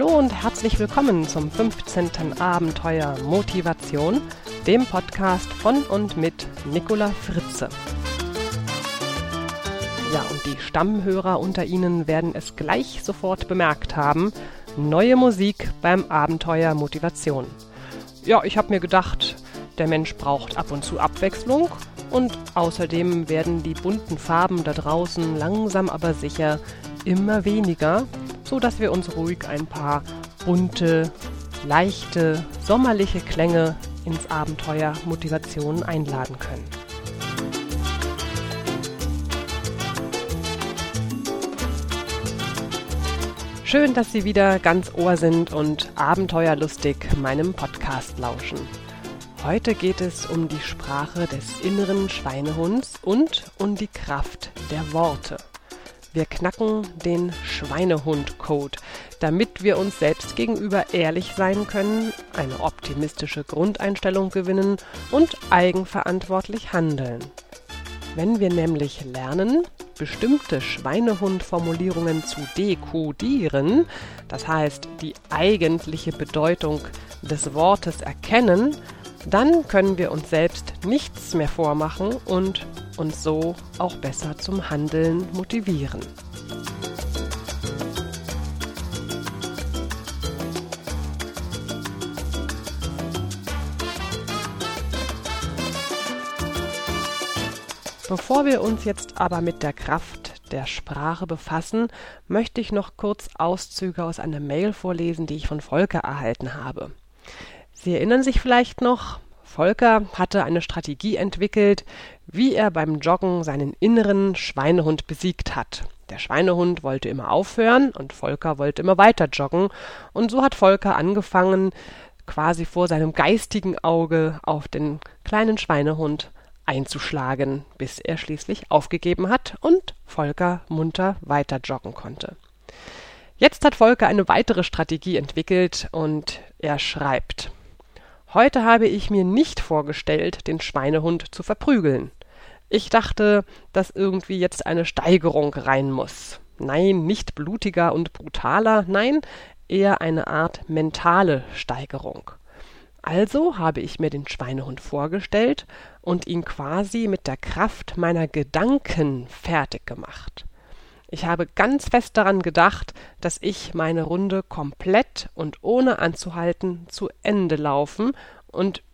Hallo und herzlich willkommen zum 15. Abenteuer Motivation, dem Podcast von und mit Nicola Fritze. Ja, und die Stammhörer unter Ihnen werden es gleich sofort bemerkt haben. Neue Musik beim Abenteuer Motivation. Ja, ich habe mir gedacht, der Mensch braucht ab und zu Abwechslung und außerdem werden die bunten Farben da draußen langsam aber sicher immer weniger so dass wir uns ruhig ein paar bunte, leichte, sommerliche Klänge ins Abenteuer Motivation einladen können. Schön, dass Sie wieder ganz ohr sind und abenteuerlustig meinem Podcast lauschen. Heute geht es um die Sprache des inneren Schweinehunds und um die Kraft der Worte. Wir knacken den Schweinehund-Code, damit wir uns selbst gegenüber ehrlich sein können, eine optimistische Grundeinstellung gewinnen und eigenverantwortlich handeln. Wenn wir nämlich lernen, bestimmte Schweinehund-Formulierungen zu dekodieren, das heißt die eigentliche Bedeutung des Wortes erkennen, dann können wir uns selbst nichts mehr vormachen und uns so auch besser zum Handeln motivieren. Bevor wir uns jetzt aber mit der Kraft der Sprache befassen, möchte ich noch kurz Auszüge aus einer Mail vorlesen, die ich von Volker erhalten habe. Sie erinnern sich vielleicht noch, Volker hatte eine Strategie entwickelt, wie er beim Joggen seinen inneren Schweinehund besiegt hat. Der Schweinehund wollte immer aufhören und Volker wollte immer weiter joggen, und so hat Volker angefangen, quasi vor seinem geistigen Auge auf den kleinen Schweinehund einzuschlagen, bis er schließlich aufgegeben hat und Volker munter weiter joggen konnte. Jetzt hat Volker eine weitere Strategie entwickelt und er schreibt Heute habe ich mir nicht vorgestellt, den Schweinehund zu verprügeln. Ich dachte, dass irgendwie jetzt eine Steigerung rein muss. Nein, nicht blutiger und brutaler, nein, eher eine Art mentale Steigerung. Also habe ich mir den Schweinehund vorgestellt und ihn quasi mit der Kraft meiner Gedanken fertig gemacht. Ich habe ganz fest daran gedacht, dass ich meine Runde komplett und ohne anzuhalten zu Ende laufen und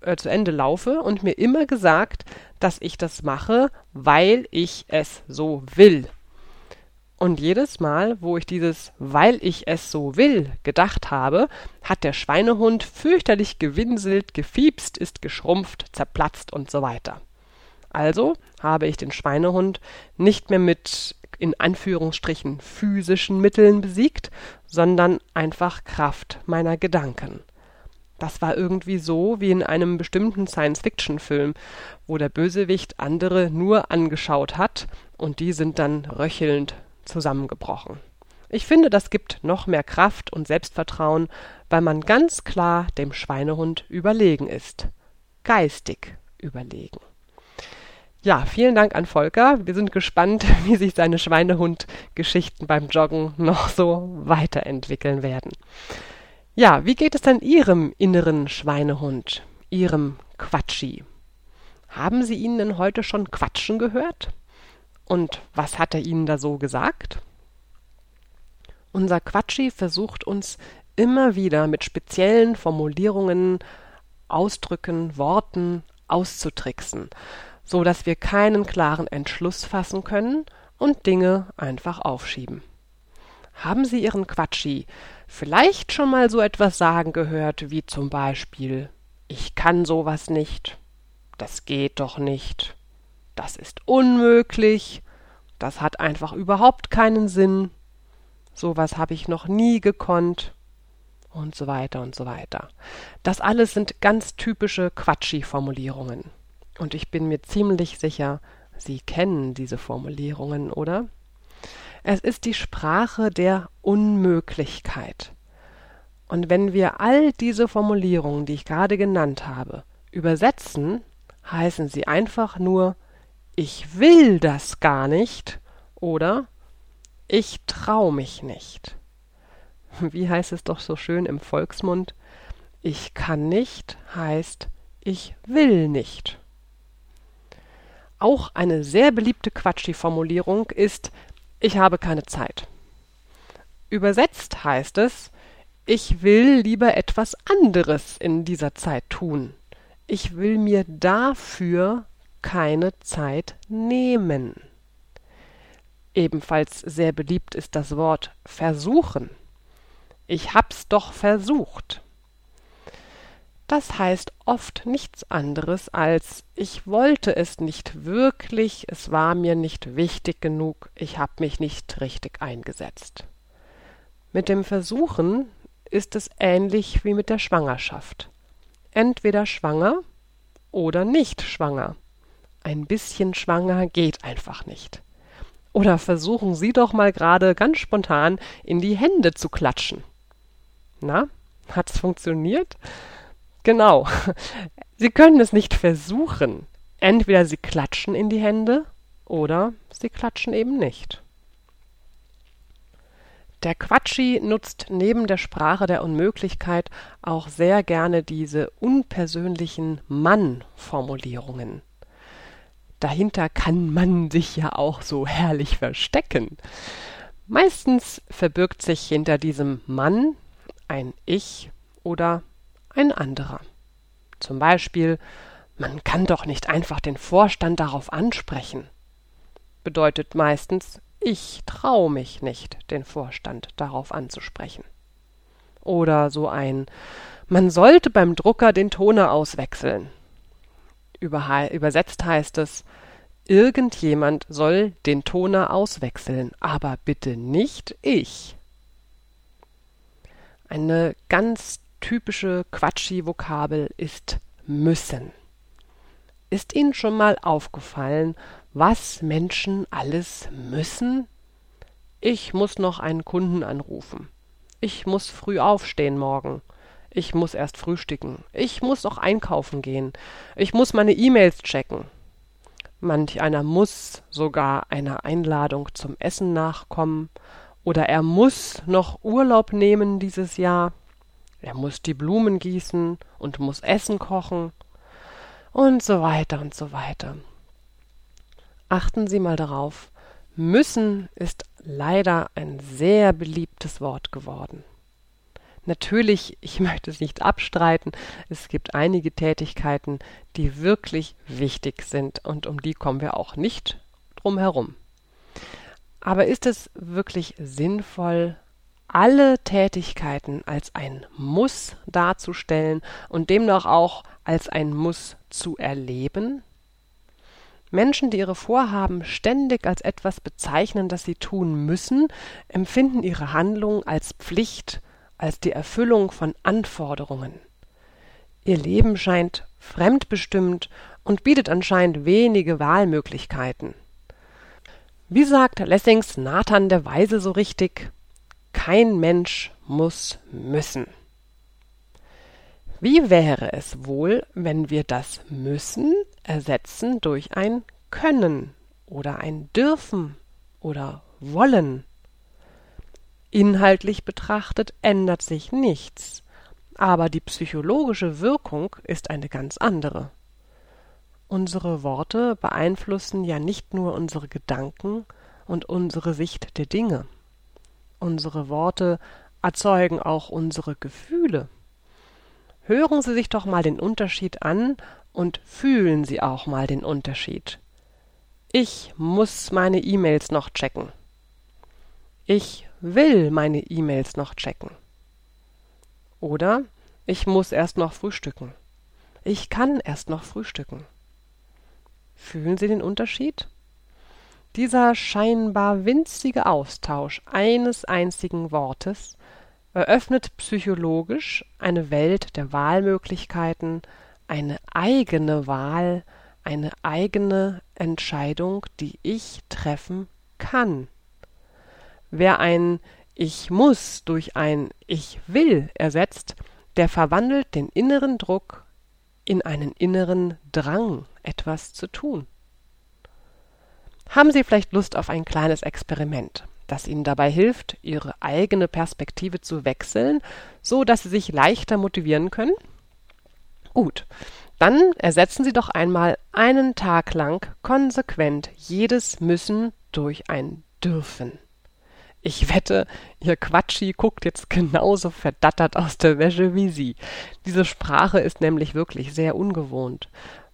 äh, zu Ende laufe und mir immer gesagt, dass ich das mache, weil ich es so will. Und jedes Mal, wo ich dieses weil ich es so will gedacht habe, hat der Schweinehund fürchterlich gewinselt, gefiepst, ist geschrumpft, zerplatzt und so weiter. Also habe ich den Schweinehund nicht mehr mit in Anführungsstrichen physischen Mitteln besiegt, sondern einfach Kraft meiner Gedanken. Das war irgendwie so wie in einem bestimmten Science-Fiction-Film, wo der Bösewicht andere nur angeschaut hat und die sind dann röchelnd zusammengebrochen. Ich finde, das gibt noch mehr Kraft und Selbstvertrauen, weil man ganz klar dem Schweinehund überlegen ist. Geistig überlegen. Ja, vielen Dank an Volker. Wir sind gespannt, wie sich seine Schweinehund-Geschichten beim Joggen noch so weiterentwickeln werden. Ja, wie geht es denn Ihrem inneren Schweinehund, Ihrem Quatschi? Haben Sie ihn denn heute schon quatschen gehört? Und was hat er Ihnen da so gesagt? Unser Quatschi versucht uns immer wieder mit speziellen Formulierungen, Ausdrücken, Worten auszutricksen so dass wir keinen klaren Entschluss fassen können und Dinge einfach aufschieben. Haben Sie Ihren Quatschi vielleicht schon mal so etwas sagen gehört wie zum Beispiel Ich kann sowas nicht, das geht doch nicht, das ist unmöglich, das hat einfach überhaupt keinen Sinn, sowas habe ich noch nie gekonnt und so weiter und so weiter. Das alles sind ganz typische Quatschi-Formulierungen. Und ich bin mir ziemlich sicher, Sie kennen diese Formulierungen, oder? Es ist die Sprache der Unmöglichkeit. Und wenn wir all diese Formulierungen, die ich gerade genannt habe, übersetzen, heißen sie einfach nur Ich will das gar nicht oder Ich trau mich nicht. Wie heißt es doch so schön im Volksmund? Ich kann nicht heißt ich will nicht. Auch eine sehr beliebte Quatschi-Formulierung ist ich habe keine Zeit. Übersetzt heißt es ich will lieber etwas anderes in dieser Zeit tun. Ich will mir dafür keine Zeit nehmen. Ebenfalls sehr beliebt ist das Wort versuchen. Ich hab's doch versucht. Das heißt oft nichts anderes als ich wollte es nicht wirklich, es war mir nicht wichtig genug, ich hab mich nicht richtig eingesetzt. Mit dem Versuchen ist es ähnlich wie mit der Schwangerschaft. Entweder schwanger oder nicht schwanger. Ein bisschen schwanger geht einfach nicht. Oder versuchen Sie doch mal gerade ganz spontan in die Hände zu klatschen. Na, hat's funktioniert? Genau. Sie können es nicht versuchen. Entweder Sie klatschen in die Hände oder Sie klatschen eben nicht. Der Quatschi nutzt neben der Sprache der Unmöglichkeit auch sehr gerne diese unpersönlichen Mann-Formulierungen. Dahinter kann man sich ja auch so herrlich verstecken. Meistens verbirgt sich hinter diesem Mann ein Ich oder ein anderer. Zum Beispiel, man kann doch nicht einfach den Vorstand darauf ansprechen. Bedeutet meistens, ich trau mich nicht, den Vorstand darauf anzusprechen. Oder so ein Man sollte beim Drucker den Toner auswechseln. Über, übersetzt heißt es Irgendjemand soll den Toner auswechseln, aber bitte nicht ich. Eine ganz typische Quatschi-Vokabel ist müssen. Ist Ihnen schon mal aufgefallen, was Menschen alles müssen? Ich muss noch einen Kunden anrufen. Ich muss früh aufstehen morgen. Ich muss erst frühstücken. Ich muss auch einkaufen gehen. Ich muss meine E-Mails checken. Manch einer muss sogar einer Einladung zum Essen nachkommen. Oder er muss noch Urlaub nehmen dieses Jahr. Er muss die Blumen gießen und muss Essen kochen. Und so weiter und so weiter. Achten Sie mal darauf, müssen ist leider ein sehr beliebtes Wort geworden. Natürlich, ich möchte es nicht abstreiten, es gibt einige Tätigkeiten, die wirklich wichtig sind und um die kommen wir auch nicht drum herum. Aber ist es wirklich sinnvoll, alle Tätigkeiten als ein Muss darzustellen und demnach auch als ein Muss zu erleben? Menschen, die ihre Vorhaben ständig als etwas bezeichnen, das sie tun müssen, empfinden ihre Handlung als Pflicht, als die Erfüllung von Anforderungen. Ihr Leben scheint fremdbestimmt und bietet anscheinend wenige Wahlmöglichkeiten. Wie sagt Lessings Nathan der Weise so richtig? Kein Mensch muss müssen. Wie wäre es wohl, wenn wir das müssen ersetzen durch ein können oder ein dürfen oder wollen? Inhaltlich betrachtet ändert sich nichts, aber die psychologische Wirkung ist eine ganz andere. Unsere Worte beeinflussen ja nicht nur unsere Gedanken und unsere Sicht der Dinge. Unsere Worte erzeugen auch unsere Gefühle. Hören Sie sich doch mal den Unterschied an und fühlen Sie auch mal den Unterschied. Ich muss meine E-Mails noch checken. Ich will meine E-Mails noch checken. Oder ich muss erst noch frühstücken. Ich kann erst noch frühstücken. Fühlen Sie den Unterschied? Dieser scheinbar winzige Austausch eines einzigen Wortes eröffnet psychologisch eine Welt der Wahlmöglichkeiten, eine eigene Wahl, eine eigene Entscheidung, die ich treffen kann. Wer ein Ich muss durch ein Ich will ersetzt, der verwandelt den inneren Druck in einen inneren Drang, etwas zu tun. Haben Sie vielleicht Lust auf ein kleines Experiment? das Ihnen dabei hilft, Ihre eigene Perspektive zu wechseln, so dass Sie sich leichter motivieren können? Gut, dann ersetzen Sie doch einmal einen Tag lang konsequent jedes Müssen durch ein Dürfen. Ich wette, Ihr Quatschi guckt jetzt genauso verdattert aus der Wäsche wie Sie. Diese Sprache ist nämlich wirklich sehr ungewohnt.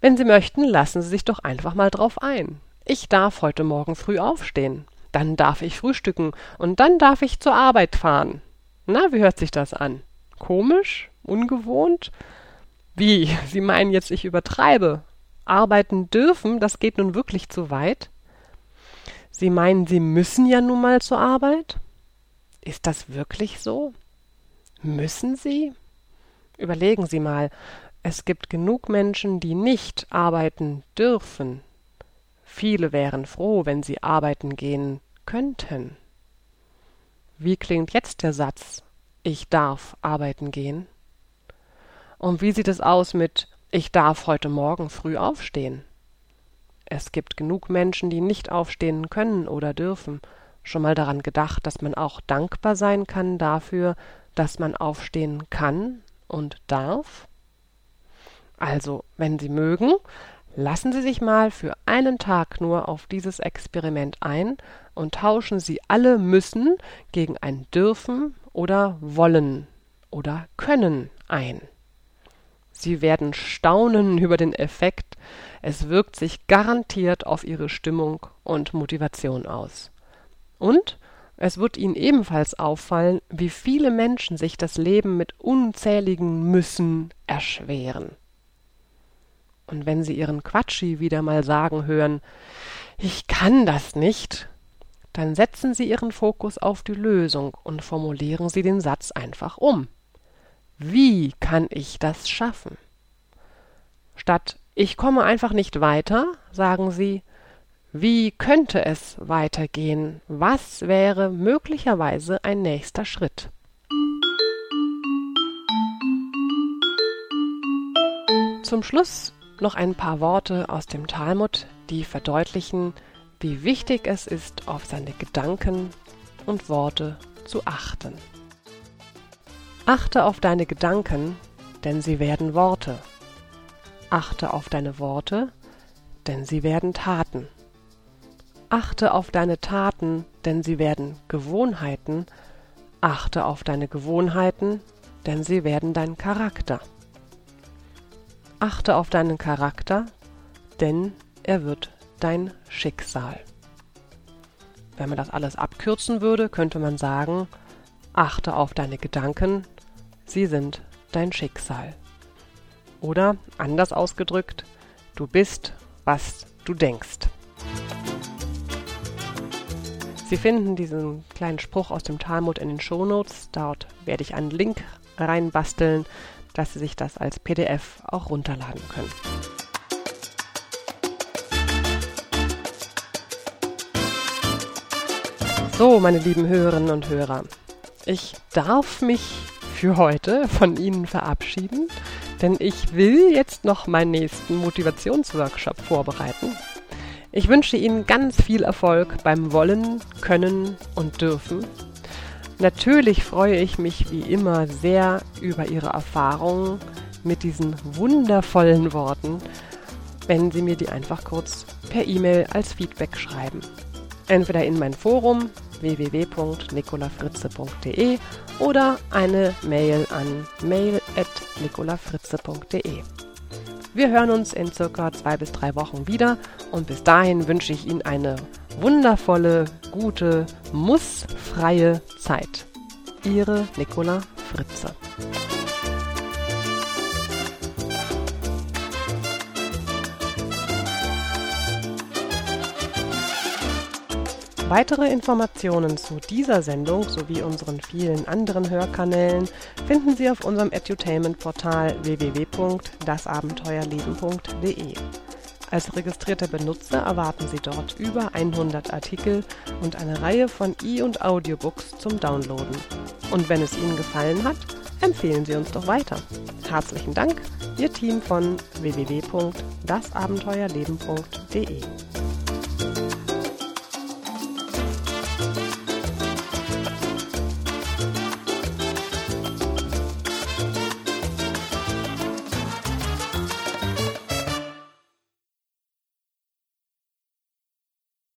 Wenn Sie möchten, lassen Sie sich doch einfach mal drauf ein. Ich darf heute Morgen früh aufstehen. Dann darf ich frühstücken und dann darf ich zur Arbeit fahren. Na, wie hört sich das an? Komisch? Ungewohnt? Wie? Sie meinen jetzt, ich übertreibe? Arbeiten dürfen, das geht nun wirklich zu weit? Sie meinen, Sie müssen ja nun mal zur Arbeit? Ist das wirklich so? Müssen Sie? Überlegen Sie mal, es gibt genug Menschen, die nicht arbeiten dürfen. Viele wären froh, wenn sie arbeiten gehen könnten. Wie klingt jetzt der Satz Ich darf arbeiten gehen? Und wie sieht es aus mit Ich darf heute Morgen früh aufstehen? Es gibt genug Menschen, die nicht aufstehen können oder dürfen. Schon mal daran gedacht, dass man auch dankbar sein kann dafür, dass man aufstehen kann und darf? Also, wenn Sie mögen, lassen Sie sich mal für einen Tag nur auf dieses Experiment ein und tauschen Sie alle müssen gegen ein dürfen oder wollen oder können ein. Sie werden staunen über den Effekt, es wirkt sich garantiert auf Ihre Stimmung und Motivation aus. Und es wird Ihnen ebenfalls auffallen, wie viele Menschen sich das Leben mit unzähligen Müssen erschweren. Und wenn Sie Ihren Quatschi wieder mal sagen hören, ich kann das nicht, dann setzen Sie Ihren Fokus auf die Lösung und formulieren Sie den Satz einfach um. Wie kann ich das schaffen? Statt ich komme einfach nicht weiter, sagen Sie, wie könnte es weitergehen? Was wäre möglicherweise ein nächster Schritt? Zum Schluss noch ein paar Worte aus dem Talmud, die verdeutlichen, wie wichtig es ist, auf seine Gedanken und Worte zu achten. Achte auf deine Gedanken, denn sie werden Worte. Achte auf deine Worte, denn sie werden Taten. Achte auf deine Taten, denn sie werden Gewohnheiten. Achte auf deine Gewohnheiten, denn sie werden dein Charakter. Achte auf deinen Charakter, denn er wird dein Schicksal. Wenn man das alles abkürzen würde, könnte man sagen, achte auf deine Gedanken, sie sind dein Schicksal. Oder anders ausgedrückt, du bist, was du denkst. Sie finden diesen kleinen Spruch aus dem Talmud in den Shownotes. Dort werde ich einen Link reinbasteln, dass Sie sich das als PDF auch runterladen können. So, meine lieben Hörerinnen und Hörer, ich darf mich für heute von Ihnen verabschieden denn ich will jetzt noch meinen nächsten Motivationsworkshop vorbereiten. Ich wünsche Ihnen ganz viel Erfolg beim Wollen, Können und Dürfen. Natürlich freue ich mich wie immer sehr über Ihre Erfahrungen mit diesen wundervollen Worten, wenn Sie mir die einfach kurz per E-Mail als Feedback schreiben. Entweder in mein Forum www.nicolafritze.de oder eine Mail an mail.nicolafritze.de. Wir hören uns in circa zwei bis drei Wochen wieder und bis dahin wünsche ich Ihnen eine wundervolle, gute, mussfreie Zeit. Ihre Nicola Fritze. Weitere Informationen zu dieser Sendung sowie unseren vielen anderen Hörkanälen finden Sie auf unserem Edutainment-Portal www.dasabenteuerleben.de. Als registrierter Benutzer erwarten Sie dort über 100 Artikel und eine Reihe von E- und Audiobooks zum Downloaden. Und wenn es Ihnen gefallen hat, empfehlen Sie uns doch weiter. Herzlichen Dank, Ihr Team von www.dasabenteuerleben.de.